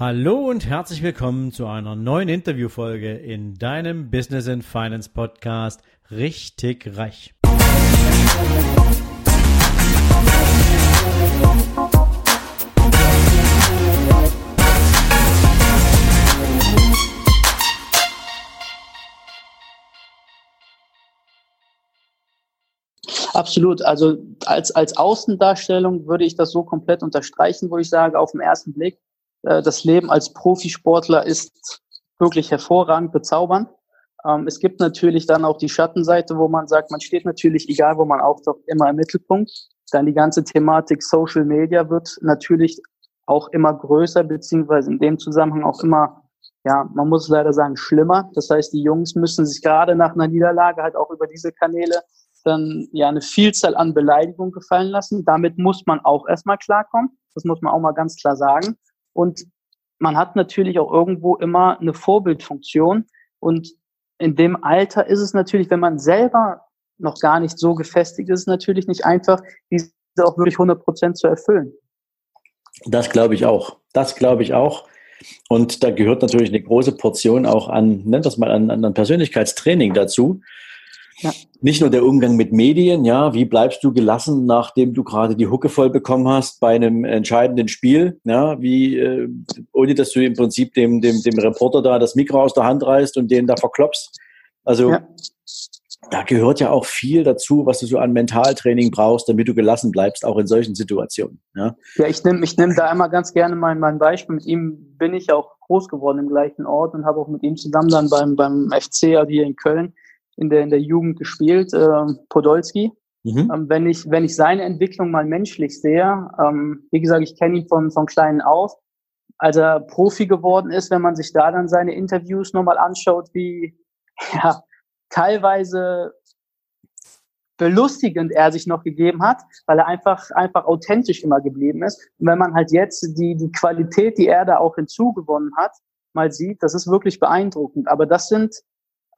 Hallo und herzlich willkommen zu einer neuen Interviewfolge in deinem Business and Finance Podcast Richtig Reich. Absolut. Also als, als Außendarstellung würde ich das so komplett unterstreichen, wo ich sage, auf den ersten Blick, das Leben als Profisportler ist wirklich hervorragend, bezaubernd. Ähm, es gibt natürlich dann auch die Schattenseite, wo man sagt, man steht natürlich, egal wo man auftaucht, immer im Mittelpunkt. Dann die ganze Thematik Social Media wird natürlich auch immer größer, beziehungsweise in dem Zusammenhang auch immer, ja, man muss leider sagen, schlimmer. Das heißt, die Jungs müssen sich gerade nach einer Niederlage halt auch über diese Kanäle dann ja eine Vielzahl an Beleidigungen gefallen lassen. Damit muss man auch erstmal klarkommen. Das muss man auch mal ganz klar sagen. Und man hat natürlich auch irgendwo immer eine Vorbildfunktion. Und in dem Alter ist es natürlich, wenn man selber noch gar nicht so gefestigt ist, natürlich nicht einfach, diese auch wirklich 100 Prozent zu erfüllen. Das glaube ich auch. Das glaube ich auch. Und da gehört natürlich eine große Portion auch an, nennt das mal an, an Persönlichkeitstraining dazu. Ja. Nicht nur der Umgang mit Medien, ja, wie bleibst du gelassen, nachdem du gerade die Hucke voll bekommen hast bei einem entscheidenden Spiel, ja, wie, äh, ohne dass du im Prinzip dem, dem, dem Reporter da das Mikro aus der Hand reißt und den da verklopst. Also, ja. da gehört ja auch viel dazu, was du so an Mentaltraining brauchst, damit du gelassen bleibst, auch in solchen Situationen. Ja, ja ich nehme ich nehm da einmal ganz gerne mein, mein Beispiel. Mit ihm bin ich auch groß geworden im gleichen Ort und habe auch mit ihm zusammen dann beim, beim FC, also hier in Köln, in der, in der Jugend gespielt, äh, Podolski. Mhm. Ähm, wenn, ich, wenn ich seine Entwicklung mal menschlich sehe, ähm, wie gesagt, ich kenne ihn von, von kleinen auf, als er Profi geworden ist, wenn man sich da dann seine Interviews nochmal anschaut, wie ja, teilweise belustigend er sich noch gegeben hat, weil er einfach, einfach authentisch immer geblieben ist. Und wenn man halt jetzt die, die Qualität, die er da auch hinzugewonnen hat, mal sieht, das ist wirklich beeindruckend. Aber das sind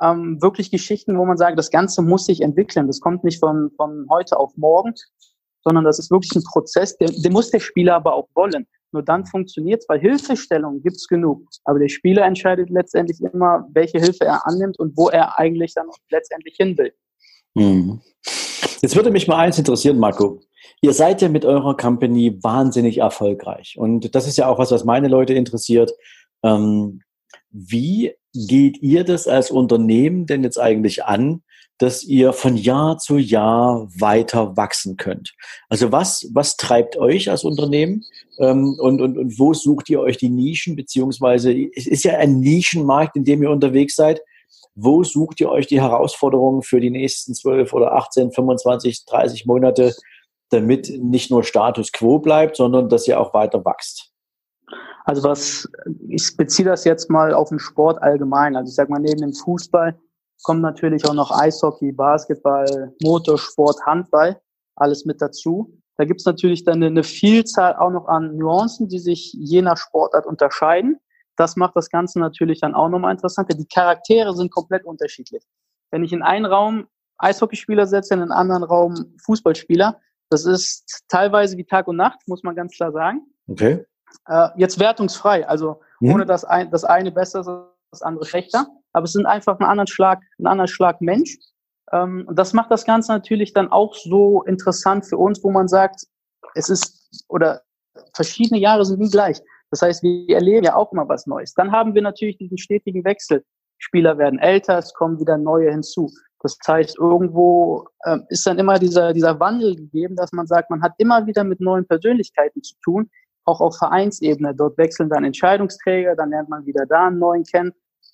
ähm, wirklich Geschichten, wo man sagt, das Ganze muss sich entwickeln. Das kommt nicht von, von heute auf morgen, sondern das ist wirklich ein Prozess, den, den muss der Spieler aber auch wollen. Nur dann funktioniert es, weil Hilfestellung gibt's genug. Aber der Spieler entscheidet letztendlich immer, welche Hilfe er annimmt und wo er eigentlich dann letztendlich hin will. Mhm. Jetzt würde mich mal eins interessieren, Marco. Ihr seid ja mit eurer Company wahnsinnig erfolgreich. Und das ist ja auch was, was meine Leute interessiert. Ähm, wie geht ihr das als Unternehmen denn jetzt eigentlich an, dass ihr von Jahr zu Jahr weiter wachsen könnt? Also was, was treibt euch als Unternehmen ähm, und, und, und wo sucht ihr euch die Nischen, beziehungsweise es ist ja ein Nischenmarkt, in dem ihr unterwegs seid. Wo sucht ihr euch die Herausforderungen für die nächsten 12 oder 18, 25, 30 Monate, damit nicht nur Status quo bleibt, sondern dass ihr auch weiter wächst? Also was, ich beziehe das jetzt mal auf den Sport allgemein. Also ich sag mal, neben dem Fußball kommt natürlich auch noch Eishockey, Basketball, Motorsport, Handball, alles mit dazu. Da gibt's natürlich dann eine Vielzahl auch noch an Nuancen, die sich je nach Sportart unterscheiden. Das macht das Ganze natürlich dann auch nochmal interessanter. Die Charaktere sind komplett unterschiedlich. Wenn ich in einen Raum Eishockeyspieler setze, in einen anderen Raum Fußballspieler, das ist teilweise wie Tag und Nacht, muss man ganz klar sagen. Okay. Äh, jetzt wertungsfrei, also mhm. ohne dass ein, das eine besser ist, das andere schlechter. Aber es sind einfach ein anderen Schlag, ein anderer Schlag Mensch. Ähm, und das macht das Ganze natürlich dann auch so interessant für uns, wo man sagt, es ist, oder verschiedene Jahre sind nie gleich. Das heißt, wir erleben ja auch immer was Neues. Dann haben wir natürlich diesen stetigen Wechsel. Spieler werden älter, es kommen wieder neue hinzu. Das heißt, irgendwo äh, ist dann immer dieser, dieser Wandel gegeben, dass man sagt, man hat immer wieder mit neuen Persönlichkeiten zu tun, auch auf Vereinsebene. Dort wechseln dann Entscheidungsträger, dann lernt man wieder da einen neuen kennen,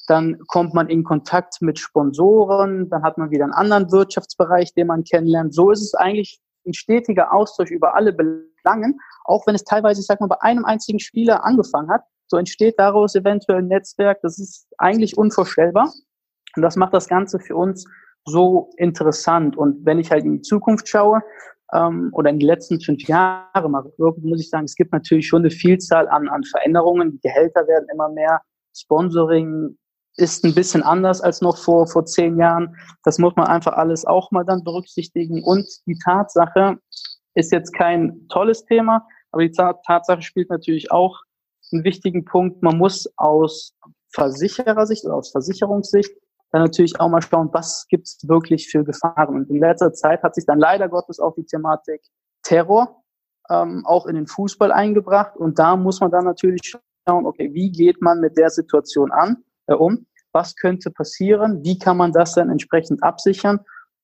dann kommt man in Kontakt mit Sponsoren, dann hat man wieder einen anderen Wirtschaftsbereich, den man kennenlernt. So ist es eigentlich ein stetiger Austausch über alle Belangen, auch wenn es teilweise, ich sag mal, bei einem einzigen Spieler angefangen hat. So entsteht daraus eventuell ein Netzwerk. Das ist eigentlich unvorstellbar. Und das macht das Ganze für uns so interessant. Und wenn ich halt in die Zukunft schaue, ähm, oder in den letzten fünf Jahren mal muss ich sagen, es gibt natürlich schon eine Vielzahl an, an Veränderungen. Die Gehälter werden immer mehr. Sponsoring ist ein bisschen anders als noch vor, vor zehn Jahren. Das muss man einfach alles auch mal dann berücksichtigen. Und die Tatsache ist jetzt kein tolles Thema, aber die Tatsache spielt natürlich auch einen wichtigen Punkt. Man muss aus Versicherersicht oder aus Versicherungssicht dann natürlich auch mal schauen, was gibt es wirklich für Gefahren. Und in letzter Zeit hat sich dann leider Gottes auch die Thematik Terror ähm, auch in den Fußball eingebracht. Und da muss man dann natürlich schauen, okay, wie geht man mit der Situation an, äh, um? Was könnte passieren? Wie kann man das dann entsprechend absichern?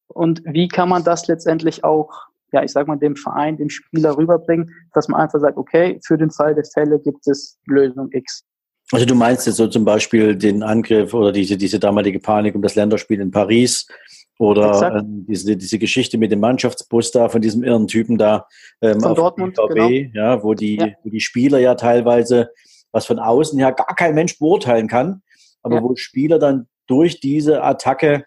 Und wie kann man das letztendlich auch, ja, ich sag mal, dem Verein, dem Spieler rüberbringen, dass man einfach sagt, okay, für den Fall der Fälle gibt es Lösung X. Also du meinst jetzt so zum Beispiel den Angriff oder diese, diese damalige Panik um das Länderspiel in Paris oder äh, diese, diese Geschichte mit dem Mannschaftsbus da von diesem irren Typen da ähm, von Dortmund, BVB, genau. ja, wo die, ja. wo die Spieler ja teilweise, was von außen ja gar kein Mensch beurteilen kann, aber ja. wo Spieler dann durch diese Attacke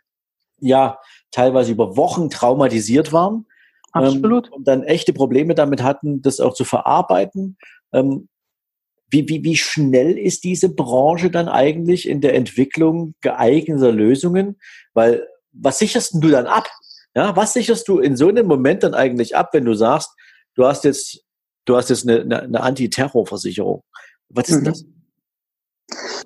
ja teilweise über Wochen traumatisiert waren. Absolut. Ähm, und dann echte Probleme damit hatten, das auch zu verarbeiten. Ähm, wie, wie, wie schnell ist diese Branche dann eigentlich in der Entwicklung geeigneter Lösungen? Weil was sicherst du dann ab? Ja, was sicherst du in so einem Moment dann eigentlich ab, wenn du sagst, du hast jetzt, du hast jetzt eine, eine, eine Antiterrorversicherung? Was ist mhm. das?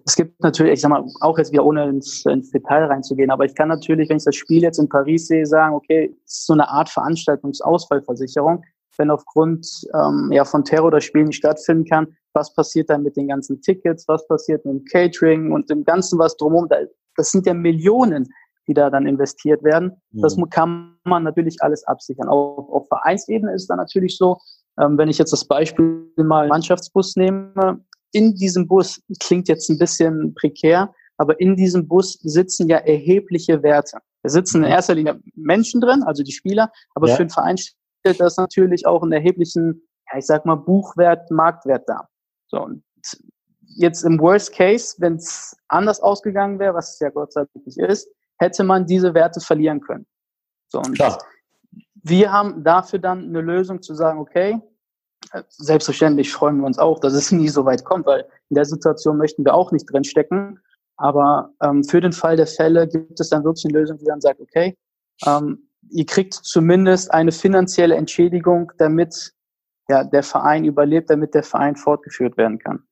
Es gibt natürlich, ich sag mal, auch jetzt wieder ohne ins, ins, Detail reinzugehen, aber ich kann natürlich, wenn ich das Spiel jetzt in Paris sehe, sagen, okay, es ist so eine Art Veranstaltungsausfallversicherung. Wenn aufgrund ähm, ja, von Terror das Spiel nicht stattfinden kann, was passiert dann mit den ganzen Tickets, was passiert mit dem Catering und dem Ganzen, was drumherum, das sind ja Millionen, die da dann investiert werden. Mhm. Das kann man natürlich alles absichern. Auch auf Vereinsebene ist es dann natürlich so, ähm, wenn ich jetzt das Beispiel mal Mannschaftsbus nehme, in diesem Bus klingt jetzt ein bisschen prekär, aber in diesem Bus sitzen ja erhebliche Werte. Da sitzen in erster Linie Menschen drin, also die Spieler, aber ja. für den Verein stellt das natürlich auch einen erheblichen, ja, ich sag mal, Buchwert, Marktwert dar. So, und jetzt im Worst Case, wenn es anders ausgegangen wäre, was es ja Gott sei Dank nicht ist, hätte man diese Werte verlieren können. So, und Klar. wir haben dafür dann eine Lösung zu sagen, okay, selbstverständlich freuen wir uns auch, dass es nie so weit kommt, weil in der Situation möchten wir auch nicht drin stecken. Aber ähm, für den Fall der Fälle gibt es dann wirklich eine Lösung, die dann sagt, okay, ähm, ihr kriegt zumindest eine finanzielle Entschädigung, damit ja, der Verein überlebt, damit der Verein fortgeführt werden kann.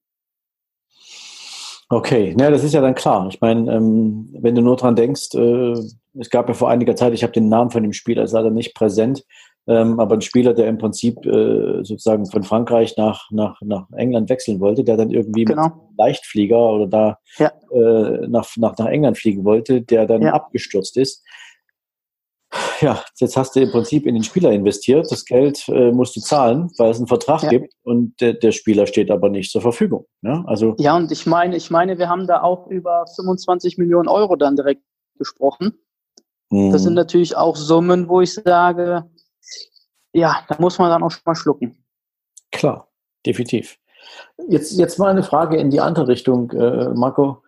Okay, ja, das ist ja dann klar. Ich meine, ähm, wenn du nur dran denkst, äh, es gab ja vor einiger Zeit, ich habe den Namen von dem Spieler ist leider nicht präsent, ähm, aber ein Spieler, der im Prinzip äh, sozusagen von Frankreich nach, nach, nach England wechseln wollte, der dann irgendwie genau. mit Leichtflieger oder da ja. äh, nach, nach, nach England fliegen wollte, der dann ja. abgestürzt ist ja, jetzt hast du im Prinzip in den Spieler investiert. Das Geld äh, musst du zahlen, weil es einen Vertrag ja. gibt und der, der, Spieler steht aber nicht zur Verfügung. Ja, also ja, und ich meine, ich meine, wir haben da auch über 25 Millionen Euro dann direkt gesprochen. Mhm. Das sind natürlich auch Summen, wo ich sage, ja, da muss man dann auch schon mal schlucken. Klar, definitiv. Jetzt, jetzt mal eine Frage in die andere Richtung, äh, Marco.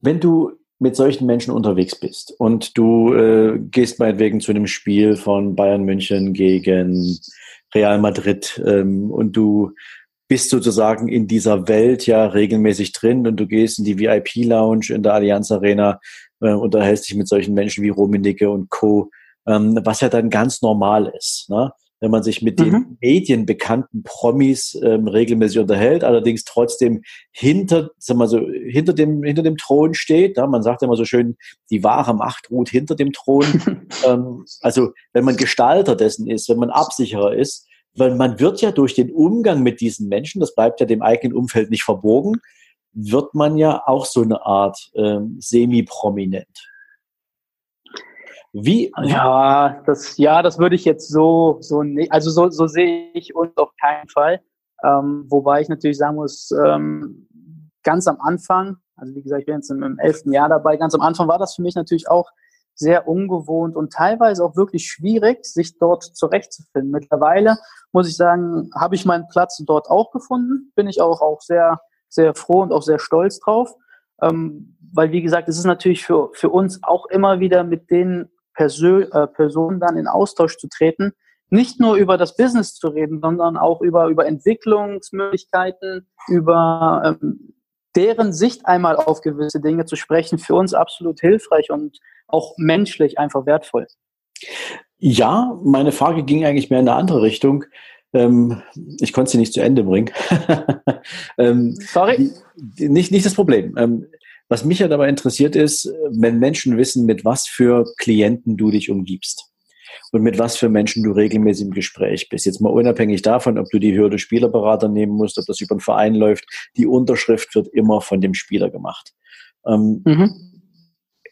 Wenn du mit solchen Menschen unterwegs bist und du äh, gehst meinetwegen zu einem Spiel von Bayern München gegen Real Madrid ähm, und du bist sozusagen in dieser Welt ja regelmäßig drin und du gehst in die VIP-Lounge in der Allianz Arena, äh, unterhältst dich mit solchen Menschen wie Rominicke und Co., ähm, was ja dann ganz normal ist. Ne? Wenn man sich mit mhm. den medienbekannten Promis ähm, regelmäßig unterhält, allerdings trotzdem hinter, sagen wir so, hinter dem, hinter dem Thron steht. Ja, man sagt immer so schön, die wahre Macht ruht hinter dem Thron. ähm, also wenn man Gestalter dessen ist, wenn man Absicherer ist, weil man wird ja durch den Umgang mit diesen Menschen, das bleibt ja dem eigenen Umfeld nicht verborgen, wird man ja auch so eine Art ähm, semi-prominent. Wie? Ja, das, ja, das würde ich jetzt so, so nicht, also so, so sehe ich uns auf keinen Fall. Ähm, wobei ich natürlich sagen muss, ähm, ganz am Anfang, also wie gesagt, ich bin jetzt im, im elften Jahr dabei, ganz am Anfang war das für mich natürlich auch sehr ungewohnt und teilweise auch wirklich schwierig, sich dort zurechtzufinden. Mittlerweile muss ich sagen, habe ich meinen Platz dort auch gefunden, bin ich auch, auch sehr, sehr froh und auch sehr stolz drauf. Ähm, weil, wie gesagt, es ist natürlich für, für uns auch immer wieder mit den Persö äh, Personen dann in Austausch zu treten, nicht nur über das Business zu reden, sondern auch über, über Entwicklungsmöglichkeiten, über ähm, deren Sicht einmal auf gewisse Dinge zu sprechen, für uns absolut hilfreich und auch menschlich einfach wertvoll. Ja, meine Frage ging eigentlich mehr in eine andere Richtung. Ähm, ich konnte sie nicht zu Ende bringen. ähm, Sorry. Nicht, nicht das Problem. Ähm, was mich ja dabei interessiert ist, wenn Menschen wissen, mit was für Klienten du dich umgibst und mit was für Menschen du regelmäßig im Gespräch bist. Jetzt mal unabhängig davon, ob du die Hürde Spielerberater nehmen musst, ob das über einen Verein läuft, die Unterschrift wird immer von dem Spieler gemacht. Ähm, mhm.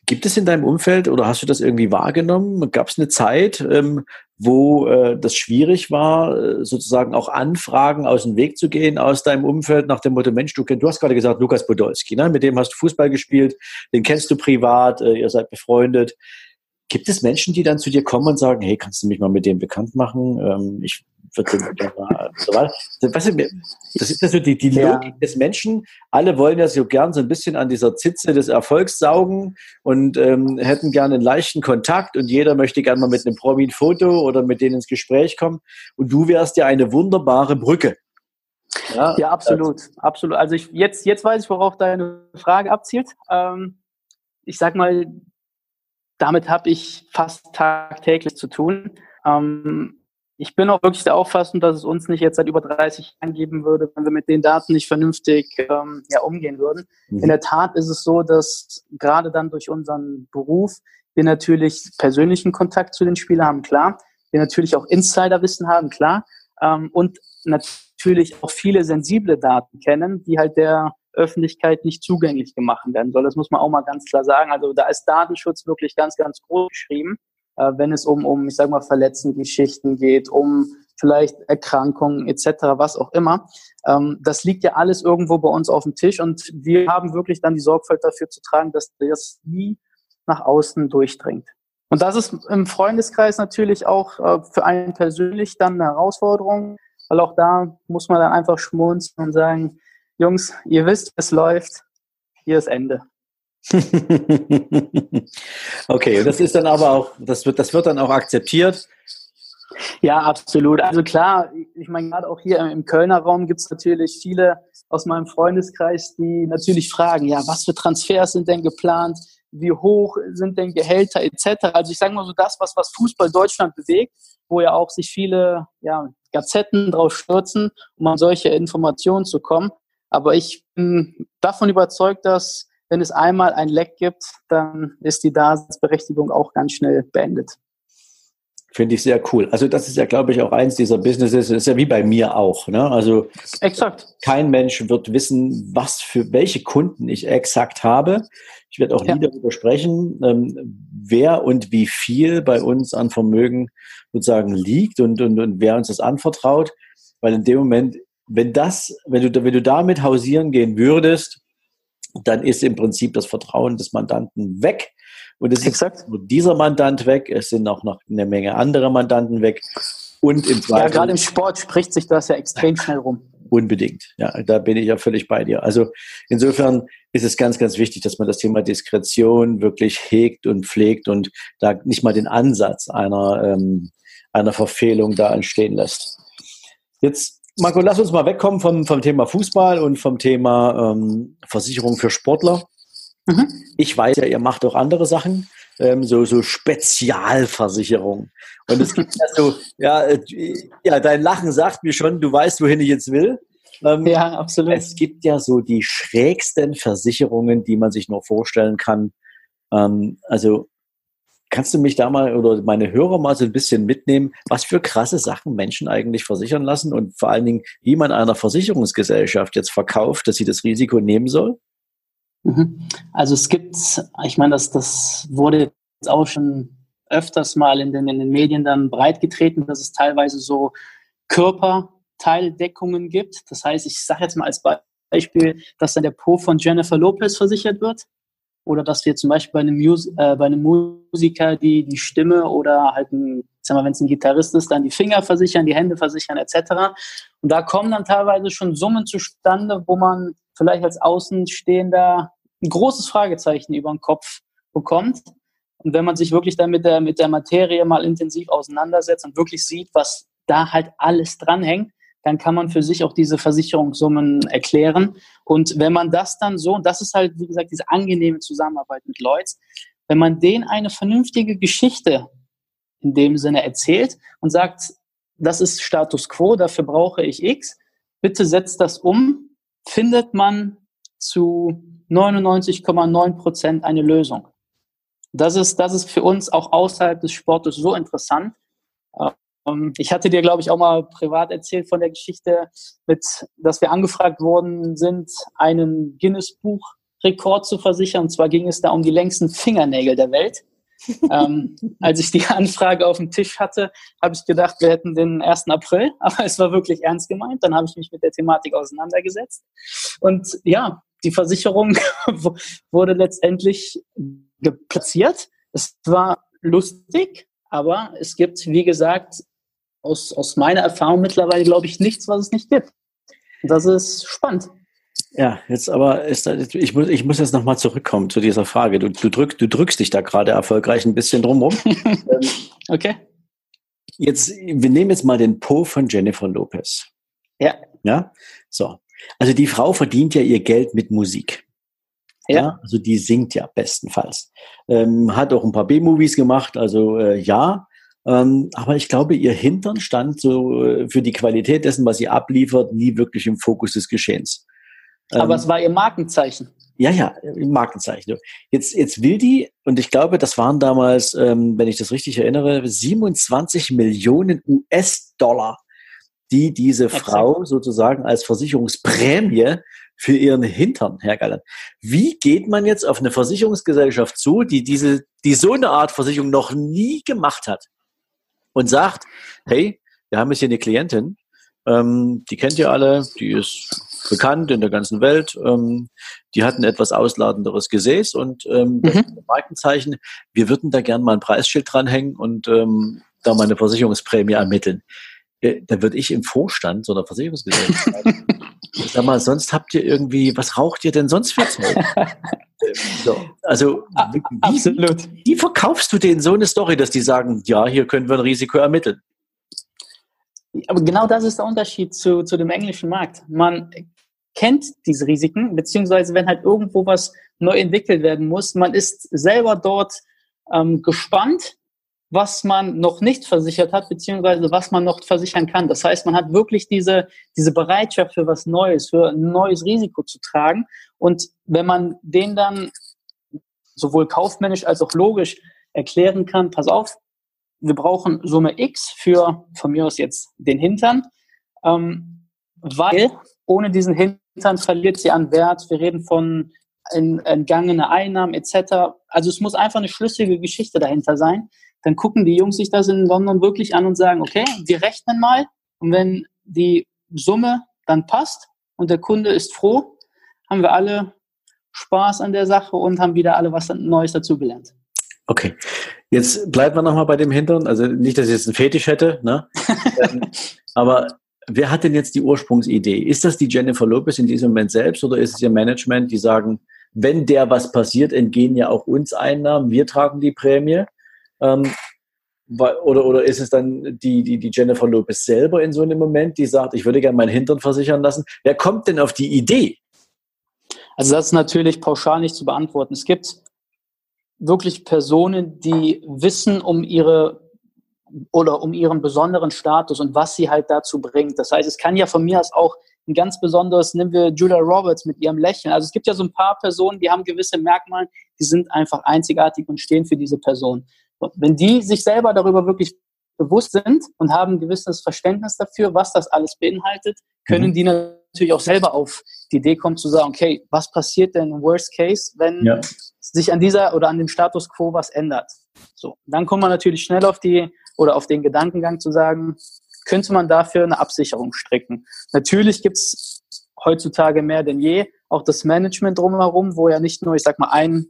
Gibt es in deinem Umfeld oder hast du das irgendwie wahrgenommen? Gab es eine Zeit, ähm, wo äh, das schwierig war, äh, sozusagen auch Anfragen aus dem Weg zu gehen aus deinem Umfeld nach dem Motto, Mensch, du, du hast gerade gesagt, Lukas Podolski, ne? mit dem hast du Fußball gespielt, den kennst du privat, äh, ihr seid befreundet. Gibt es Menschen, die dann zu dir kommen und sagen, hey, kannst du mich mal mit dem bekannt machen? Ähm, ich würde so weiter. Das ist ja so die, die Logik ja. des Menschen. Alle wollen ja so gern so ein bisschen an dieser Zitze des Erfolgs saugen und ähm, hätten gerne einen leichten Kontakt und jeder möchte gerne mal mit einem Promi ein Foto oder mit denen ins Gespräch kommen. Und du wärst ja eine wunderbare Brücke. Ja, ja absolut, absolut. Also ich, jetzt, jetzt weiß ich, worauf deine Frage abzielt. Ähm, ich sag mal, damit habe ich fast tagtäglich zu tun. Ähm, ich bin auch wirklich der Auffassung, dass es uns nicht jetzt seit über 30 Jahren geben würde, wenn wir mit den Daten nicht vernünftig ähm, ja, umgehen würden. Mhm. In der Tat ist es so, dass gerade dann durch unseren Beruf wir natürlich persönlichen Kontakt zu den Spielern haben, klar. Wir natürlich auch Insiderwissen haben, klar. Ähm, und natürlich auch viele sensible Daten kennen, die halt der Öffentlichkeit nicht zugänglich gemacht werden soll. Das muss man auch mal ganz klar sagen. Also da ist Datenschutz wirklich ganz, ganz groß geschrieben, äh, wenn es um, um, ich sage mal, verletzende Geschichten geht, um vielleicht Erkrankungen etc., was auch immer. Ähm, das liegt ja alles irgendwo bei uns auf dem Tisch und wir haben wirklich dann die Sorgfalt dafür zu tragen, dass das nie nach außen durchdringt. Und das ist im Freundeskreis natürlich auch äh, für einen persönlich dann eine Herausforderung, weil auch da muss man dann einfach schmunzeln und sagen, Jungs, ihr wisst, es läuft, hier ist Ende. okay, das ist dann aber auch, das wird, das wird dann auch akzeptiert. Ja, absolut. Also klar, ich meine, gerade auch hier im Kölner Raum gibt es natürlich viele aus meinem Freundeskreis, die natürlich fragen, ja, was für Transfers sind denn geplant? Wie hoch sind denn Gehälter etc.? Also ich sage mal so das, was, was Fußball Deutschland bewegt, wo ja auch sich viele ja, Gazetten drauf stürzen, um an solche Informationen zu kommen. Aber ich bin davon überzeugt, dass wenn es einmal ein Leck gibt, dann ist die Daseinsberechtigung auch ganz schnell beendet. Finde ich sehr cool. Also das ist ja, glaube ich, auch eins dieser Businesses. Das ist ja wie bei mir auch. Ne? Also exakt. Kein Mensch wird wissen, was für welche Kunden ich exakt habe. Ich werde auch ja. nie darüber sprechen, ähm, wer und wie viel bei uns an Vermögen sozusagen liegt und, und, und wer uns das anvertraut. Weil in dem Moment wenn das, wenn du, wenn du damit hausieren gehen würdest, dann ist im Prinzip das Vertrauen des Mandanten weg. Und es Exakt. ist nur dieser Mandant weg, es sind auch noch eine Menge andere Mandanten weg. Und im Zweifel. Ja, gerade im Sport spricht sich das ja extrem schnell rum. Unbedingt. Ja, da bin ich ja völlig bei dir. Also insofern ist es ganz, ganz wichtig, dass man das Thema Diskretion wirklich hegt und pflegt und da nicht mal den Ansatz einer, ähm, einer Verfehlung da entstehen lässt. Jetzt Marco, lass uns mal wegkommen vom, vom Thema Fußball und vom Thema ähm, Versicherung für Sportler. Mhm. Ich weiß ja, ihr macht auch andere Sachen, ähm, so, so Spezialversicherung. Und es gibt ja so, ja, äh, ja, dein Lachen sagt mir schon, du weißt, wohin ich jetzt will. Ähm, ja, absolut. Es gibt ja so die schrägsten Versicherungen, die man sich nur vorstellen kann. Ähm, also Kannst du mich da mal oder meine Hörer mal so ein bisschen mitnehmen, was für krasse Sachen Menschen eigentlich versichern lassen und vor allen Dingen, wie man einer Versicherungsgesellschaft jetzt verkauft, dass sie das Risiko nehmen soll? Mhm. Also es gibt, ich meine, das, das wurde jetzt auch schon öfters mal in den, in den Medien dann breitgetreten, dass es teilweise so Körperteildeckungen gibt. Das heißt, ich sage jetzt mal als Beispiel, dass dann der Po von Jennifer Lopez versichert wird oder dass wir zum Beispiel bei einem, Mus äh, bei einem Musiker die, die Stimme oder halt ein, sag mal, wenn es ein Gitarrist ist, dann die Finger versichern, die Hände versichern etc. Und da kommen dann teilweise schon Summen zustande, wo man vielleicht als Außenstehender ein großes Fragezeichen über den Kopf bekommt. Und wenn man sich wirklich dann mit der, mit der Materie mal intensiv auseinandersetzt und wirklich sieht, was da halt alles dranhängt, dann kann man für sich auch diese Versicherungssummen erklären. Und wenn man das dann so, und das ist halt, wie gesagt, diese angenehme Zusammenarbeit mit Lloyds, wenn man denen eine vernünftige Geschichte in dem Sinne erzählt und sagt, das ist Status quo, dafür brauche ich X, bitte setzt das um, findet man zu 99,9 Prozent eine Lösung. Das ist, das ist für uns auch außerhalb des Sportes so interessant. Ähm, ich hatte dir, glaube ich, auch mal privat erzählt von der Geschichte, mit, dass wir angefragt worden sind, einen Guinness-Buch-Rekord zu versichern. Und zwar ging es da um die längsten Fingernägel der Welt. ähm, als ich die Anfrage auf dem Tisch hatte, habe ich gedacht, wir hätten den 1. April, aber es war wirklich ernst gemeint. Dann habe ich mich mit der Thematik auseinandergesetzt. Und ja, die Versicherung wurde letztendlich platziert. Es war lustig, aber es gibt, wie gesagt, aus, aus meiner Erfahrung mittlerweile, glaube ich, nichts, was es nicht gibt. Und das ist spannend. Ja, jetzt aber ist ich muss, ich muss jetzt nochmal zurückkommen zu dieser Frage. Du, du, drück, du drückst dich da gerade erfolgreich ein bisschen drumherum. Ähm, okay. Jetzt, wir nehmen jetzt mal den Po von Jennifer Lopez. Ja. Ja. So. Also die Frau verdient ja ihr Geld mit Musik. Ja. ja also die singt ja bestenfalls. Ähm, hat auch ein paar B-Movies gemacht, also äh, ja. Ähm, aber ich glaube, ihr Hintern stand so äh, für die Qualität dessen, was sie abliefert, nie wirklich im Fokus des Geschehens. Aber ähm, es war ihr Markenzeichen. Ja, ja, Markenzeichen. Jetzt, jetzt will die, und ich glaube, das waren damals, ähm, wenn ich das richtig erinnere, 27 Millionen US-Dollar, die diese Exakt. Frau sozusagen als Versicherungsprämie für ihren Hintern hergallern. Wie geht man jetzt auf eine Versicherungsgesellschaft zu, die diese, die so eine Art Versicherung noch nie gemacht hat und sagt, hey, wir haben jetzt hier eine Klientin, ähm, die kennt ihr alle, die ist bekannt in der ganzen Welt. Ähm, die hatten etwas ausladenderes Gesäß und ähm, das mhm. Markenzeichen. Wir würden da gern mal ein Preisschild dranhängen und ähm, da mal eine Versicherungsprämie ermitteln. Äh, da würde ich im Vorstand so einer Versicherungsgesellschaft sag mal, sonst habt ihr irgendwie, was raucht ihr denn sonst für Zeug? so, also, wie, Absolut. wie verkaufst du denen so eine Story, dass die sagen, ja, hier können wir ein Risiko ermitteln? Aber genau das ist der Unterschied zu, zu dem englischen Markt. Man kennt diese Risiken, beziehungsweise wenn halt irgendwo was neu entwickelt werden muss, man ist selber dort ähm, gespannt, was man noch nicht versichert hat, beziehungsweise was man noch versichern kann. Das heißt, man hat wirklich diese, diese Bereitschaft für was Neues, für ein neues Risiko zu tragen. Und wenn man den dann sowohl kaufmännisch als auch logisch erklären kann, pass auf, wir brauchen Summe X für, von mir aus jetzt, den Hintern, ähm, weil ohne diesen Hintern verliert sie an Wert. Wir reden von entgangene Einnahmen etc. Also es muss einfach eine schlüssige Geschichte dahinter sein. Dann gucken die Jungs sich das in London wirklich an und sagen, okay, wir rechnen mal und wenn die Summe dann passt und der Kunde ist froh, haben wir alle Spaß an der Sache und haben wieder alle was Neues dazugelernt. Okay. Jetzt bleiben wir nochmal bei dem Hintern. Also nicht, dass ich jetzt einen Fetisch hätte, ne? Ähm, aber wer hat denn jetzt die Ursprungsidee? Ist das die Jennifer Lopez in diesem Moment selbst oder ist es ihr Management, die sagen, wenn der was passiert, entgehen ja auch uns Einnahmen, wir tragen die Prämie? Ähm, oder, oder ist es dann die, die, die Jennifer Lopez selber in so einem Moment, die sagt, ich würde gerne meinen Hintern versichern lassen? Wer kommt denn auf die Idee? Also das ist natürlich pauschal nicht zu beantworten. Es gibt wirklich Personen, die wissen um ihre oder um ihren besonderen Status und was sie halt dazu bringt. Das heißt, es kann ja von mir aus auch ein ganz besonderes, nehmen wir Julia Roberts mit ihrem Lächeln. Also es gibt ja so ein paar Personen, die haben gewisse Merkmale, die sind einfach einzigartig und stehen für diese Person. Und wenn die sich selber darüber wirklich bewusst sind und haben ein gewisses Verständnis dafür, was das alles beinhaltet, können mhm. die natürlich auch selber auf die Idee kommen zu sagen, okay, was passiert denn im Worst Case, wenn ja. sich an dieser oder an dem Status quo was ändert? So, dann kommt man natürlich schnell auf die oder auf den Gedankengang zu sagen, könnte man dafür eine Absicherung stricken. Natürlich gibt's heutzutage mehr denn je auch das Management drumherum, wo ja nicht nur, ich sag mal, ein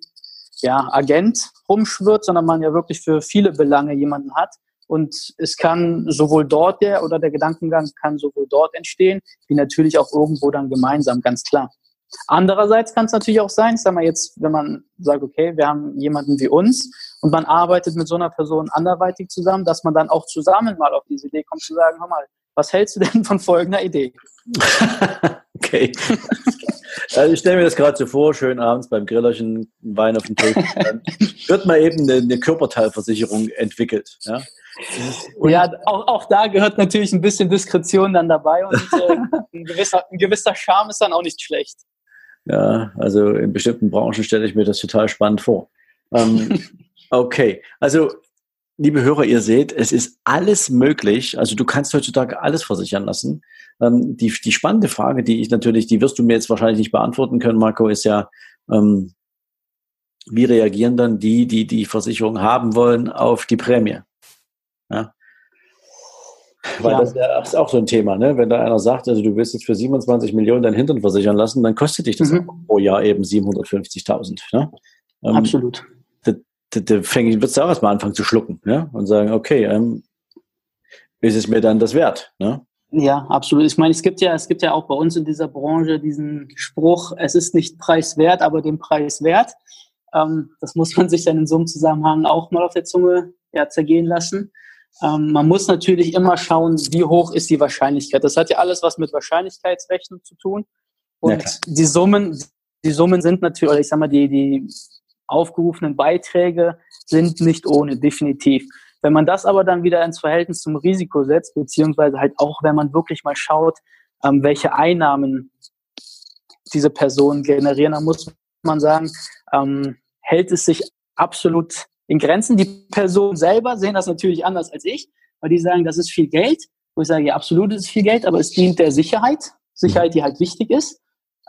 ja, Agent rumschwirrt, sondern man ja wirklich für viele Belange jemanden hat. Und es kann sowohl dort der oder der Gedankengang kann sowohl dort entstehen, wie natürlich auch irgendwo dann gemeinsam, ganz klar. Andererseits kann es natürlich auch sein, ich sag mal jetzt, wenn man sagt, okay, wir haben jemanden wie uns und man arbeitet mit so einer Person anderweitig zusammen, dass man dann auch zusammen mal auf diese Idee kommt zu sagen, hör mal, was hältst du denn von folgender Idee? okay. Also ich stelle mir das gerade so vor, schön abends beim Grillerchen, Wein auf dem Tisch. Dann wird mal eben eine, eine Körperteilversicherung entwickelt. Ja? ja, auch, auch da gehört natürlich ein bisschen Diskretion dann dabei und äh, ein, gewisser, ein gewisser Charme ist dann auch nicht schlecht. Ja, also in bestimmten Branchen stelle ich mir das total spannend vor. Ähm, okay, also liebe Hörer, ihr seht, es ist alles möglich. Also du kannst heutzutage alles versichern lassen. Ähm, die, die spannende Frage, die ich natürlich, die wirst du mir jetzt wahrscheinlich nicht beantworten können, Marco, ist ja, ähm, wie reagieren dann die, die die Versicherung haben wollen, auf die Prämie? Ja. Weil ja. das ist auch so ein Thema, ne? Wenn da einer sagt, also du willst jetzt für 27 Millionen dein Hintern versichern lassen, dann kostet dich das mhm. pro Jahr eben 750.000. Ne? Ähm, Absolut. Da, da, da wird es auch erstmal anfangen zu schlucken ne? und sagen, okay, ähm, ist es mir dann das wert? Ne? Ja, absolut. Ich meine, es gibt ja, es gibt ja auch bei uns in dieser Branche diesen Spruch, es ist nicht preiswert, aber den Preis wert. Ähm, das muss man sich dann in so einem Zusammenhang auch mal auf der Zunge ja, zergehen lassen. Ähm, man muss natürlich immer schauen, wie hoch ist die Wahrscheinlichkeit. Das hat ja alles was mit Wahrscheinlichkeitsrechnung zu tun. Und ja, die Summen, die Summen sind natürlich, oder ich sag mal, die, die aufgerufenen Beiträge sind nicht ohne, definitiv. Wenn man das aber dann wieder ins Verhältnis zum Risiko setzt, beziehungsweise halt auch, wenn man wirklich mal schaut, ähm, welche Einnahmen diese Personen generieren, dann muss man sagen, ähm, hält es sich absolut in Grenzen. Die Personen selber sehen das natürlich anders als ich, weil die sagen, das ist viel Geld. Wo ich sage, ja, absolut ist viel Geld, aber es dient der Sicherheit. Sicherheit, die halt wichtig ist.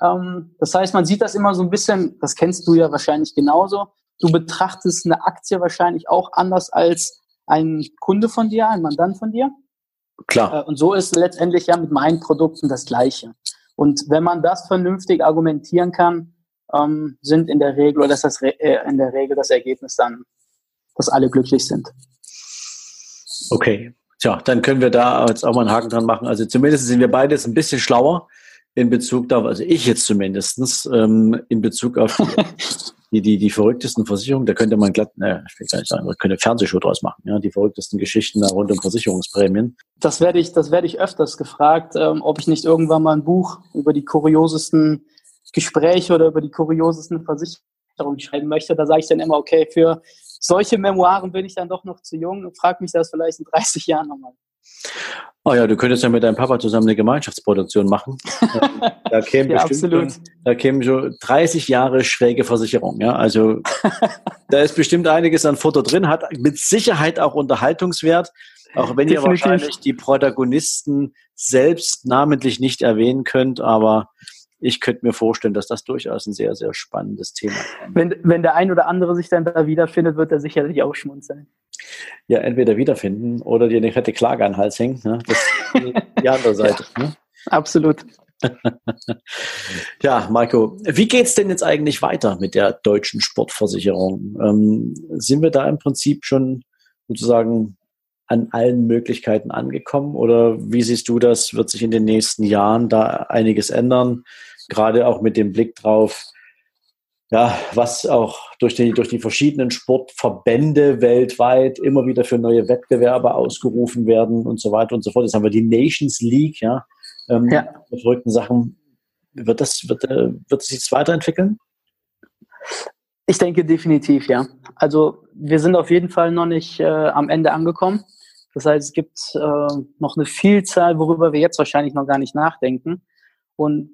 Ähm, das heißt, man sieht das immer so ein bisschen, das kennst du ja wahrscheinlich genauso. Du betrachtest eine Aktie wahrscheinlich auch anders als ein Kunde von dir, ein Mandant von dir. Klar. Äh, und so ist letztendlich ja mit meinen Produkten das Gleiche. Und wenn man das vernünftig argumentieren kann, ähm, sind in der Regel, oder ist das äh, in der Regel das Ergebnis dann, dass alle glücklich sind. Okay. Tja, dann können wir da jetzt auch mal einen Haken dran machen. Also zumindest sind wir beide jetzt ein bisschen schlauer in Bezug darauf, also ich jetzt zumindestens ähm, in Bezug auf die, die, die verrücktesten Versicherungen, da könnte man glatt, naja, ich will gar nicht sagen, man könnte Fernsehshow draus machen, ja, die verrücktesten Geschichten rund um Versicherungsprämien. Das werde ich, das werde ich öfters gefragt, ähm, ob ich nicht irgendwann mal ein Buch über die kuriosesten Gespräche oder über die kuriosesten Versicherungen schreiben möchte. Da sage ich dann immer, okay, für solche Memoiren bin ich dann doch noch zu jung und frage mich das vielleicht in 30 Jahren nochmal. Oh ja, du könntest ja mit deinem Papa zusammen eine Gemeinschaftsproduktion machen. Da kämen ja, bestimmt absolut. Da kämen so 30 Jahre schräge Versicherung. Ja, also da ist bestimmt einiges an Futter drin, hat mit Sicherheit auch Unterhaltungswert, auch wenn Definitiv. ihr wahrscheinlich die Protagonisten selbst namentlich nicht erwähnen könnt, aber ich könnte mir vorstellen, dass das durchaus ein sehr, sehr spannendes Thema ist. Wenn, wenn der ein oder andere sich dann da wiederfindet, wird er sicherlich auch schmunzeln. Ja, entweder wiederfinden oder dir eine fette Klage an den Hals hängen. Ne? Das ist die andere Seite. Ja, ne? Absolut. ja, Marco, wie geht es denn jetzt eigentlich weiter mit der deutschen Sportversicherung? Ähm, sind wir da im Prinzip schon sozusagen an allen Möglichkeiten angekommen oder wie siehst du das? Wird sich in den nächsten Jahren da einiges ändern? gerade auch mit dem Blick drauf, ja, was auch durch die, durch die verschiedenen Sportverbände weltweit immer wieder für neue Wettbewerbe ausgerufen werden und so weiter und so fort. Jetzt haben wir die Nations League, ja, ähm, ja. mit verrückten Sachen. Wird das, wird, äh, wird es sich weiterentwickeln? Ich denke definitiv, ja. Also wir sind auf jeden Fall noch nicht äh, am Ende angekommen. Das heißt, es gibt äh, noch eine Vielzahl, worüber wir jetzt wahrscheinlich noch gar nicht nachdenken. Und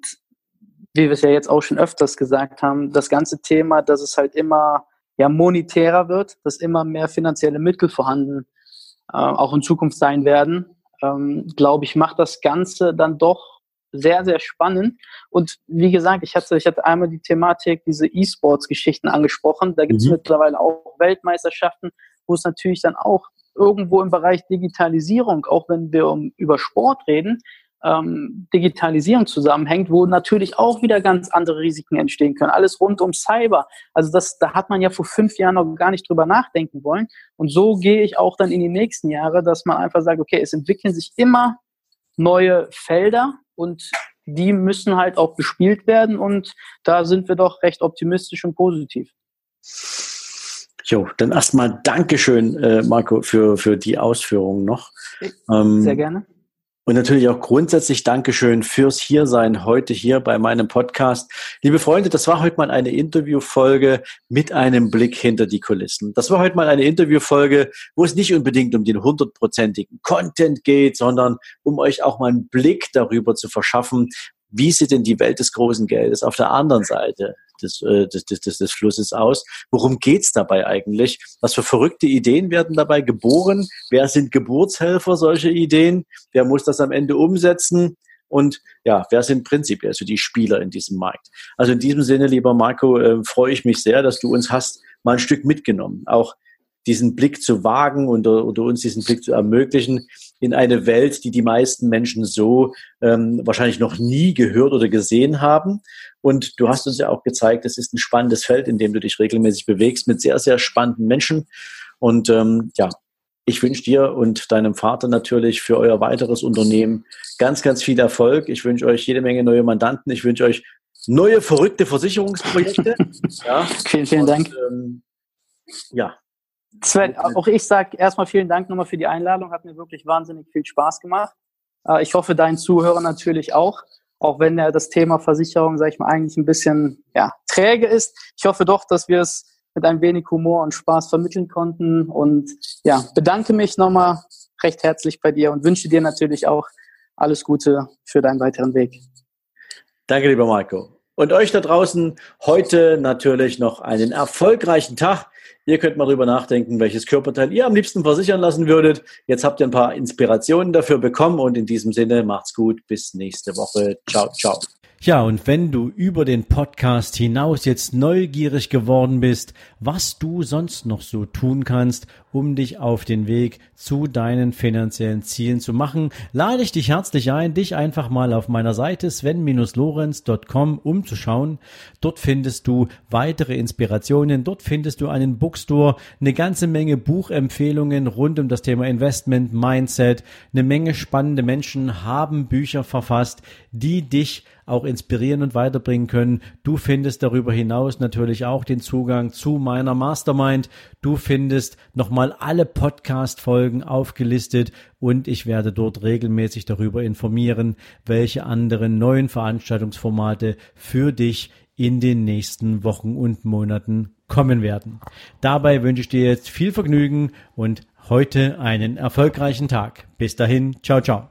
wie wir es ja jetzt auch schon öfters gesagt haben, das ganze Thema, dass es halt immer ja, monetärer wird, dass immer mehr finanzielle Mittel vorhanden äh, auch in Zukunft sein werden, ähm, glaube ich, macht das Ganze dann doch sehr, sehr spannend. Und wie gesagt, ich hatte, ich hatte einmal die Thematik, diese E-Sports-Geschichten angesprochen. Da gibt es mhm. mittlerweile auch Weltmeisterschaften, wo es natürlich dann auch irgendwo im Bereich Digitalisierung, auch wenn wir um, über Sport reden, ähm, Digitalisierung zusammenhängt, wo natürlich auch wieder ganz andere Risiken entstehen können. Alles rund um Cyber. Also das, da hat man ja vor fünf Jahren noch gar nicht drüber nachdenken wollen. Und so gehe ich auch dann in die nächsten Jahre, dass man einfach sagt, okay, es entwickeln sich immer neue Felder und die müssen halt auch bespielt werden und da sind wir doch recht optimistisch und positiv. Jo, dann erstmal Dankeschön, äh, Marco, für, für die Ausführungen noch. Ähm, Sehr gerne Und natürlich auch grundsätzlich Dankeschön fürs Hiersein heute hier bei meinem Podcast. Liebe Freunde, das war heute mal eine Interviewfolge mit einem Blick hinter die Kulissen. Das war heute mal eine Interviewfolge, wo es nicht unbedingt um den hundertprozentigen Content geht, sondern um euch auch mal einen Blick darüber zu verschaffen, wie sieht denn die Welt des großen Geldes auf der anderen Seite des, äh, des, des, des, des Flusses aus? Worum geht's dabei eigentlich? Was für verrückte Ideen werden dabei geboren? Wer sind Geburtshelfer solcher Ideen? Wer muss das am Ende umsetzen? Und ja, wer sind prinzipiell so die Spieler in diesem Markt? Also in diesem Sinne, lieber Marco, äh, freue ich mich sehr, dass du uns hast mal ein Stück mitgenommen. Auch diesen Blick zu wagen und oder uns diesen Blick zu ermöglichen in eine Welt, die die meisten Menschen so ähm, wahrscheinlich noch nie gehört oder gesehen haben. Und du hast uns ja auch gezeigt, es ist ein spannendes Feld, in dem du dich regelmäßig bewegst mit sehr, sehr spannenden Menschen. Und ähm, ja, ich wünsche dir und deinem Vater natürlich für euer weiteres Unternehmen ganz, ganz viel Erfolg. Ich wünsche euch jede Menge neue Mandanten. Ich wünsche euch neue verrückte ja. Vielen, vielen Dank. Und, ähm, ja, Sven, auch ich sage erstmal vielen Dank nochmal für die Einladung. Hat mir wirklich wahnsinnig viel Spaß gemacht. Äh, ich hoffe, deinen Zuhörern natürlich auch. Auch wenn ja das Thema Versicherung, sage ich mal, eigentlich ein bisschen ja, träge ist. Ich hoffe doch, dass wir es mit ein wenig Humor und Spaß vermitteln konnten. Und ja, bedanke mich nochmal recht herzlich bei dir und wünsche dir natürlich auch alles Gute für deinen weiteren Weg. Danke, lieber Marco. Und euch da draußen heute natürlich noch einen erfolgreichen Tag. Ihr könnt mal drüber nachdenken, welches Körperteil ihr am liebsten versichern lassen würdet. Jetzt habt ihr ein paar Inspirationen dafür bekommen und in diesem Sinne macht's gut. Bis nächste Woche. Ciao, ciao. Ja, und wenn du über den Podcast hinaus jetzt neugierig geworden bist, was du sonst noch so tun kannst, um dich auf den Weg zu deinen finanziellen Zielen zu machen, lade ich dich herzlich ein, dich einfach mal auf meiner Seite sven-lorenz.com umzuschauen. Dort findest du weitere Inspirationen, dort findest du einen Bookstore, eine ganze Menge Buchempfehlungen rund um das Thema Investment, Mindset, eine Menge spannende Menschen haben Bücher verfasst, die dich auch inspirieren und weiterbringen können. Du findest darüber hinaus natürlich auch den Zugang zu meiner Mastermind. Du findest nochmal alle Podcast-Folgen aufgelistet und ich werde dort regelmäßig darüber informieren, welche anderen neuen Veranstaltungsformate für dich in den nächsten Wochen und Monaten kommen werden. Dabei wünsche ich dir jetzt viel Vergnügen und heute einen erfolgreichen Tag. Bis dahin, ciao, ciao.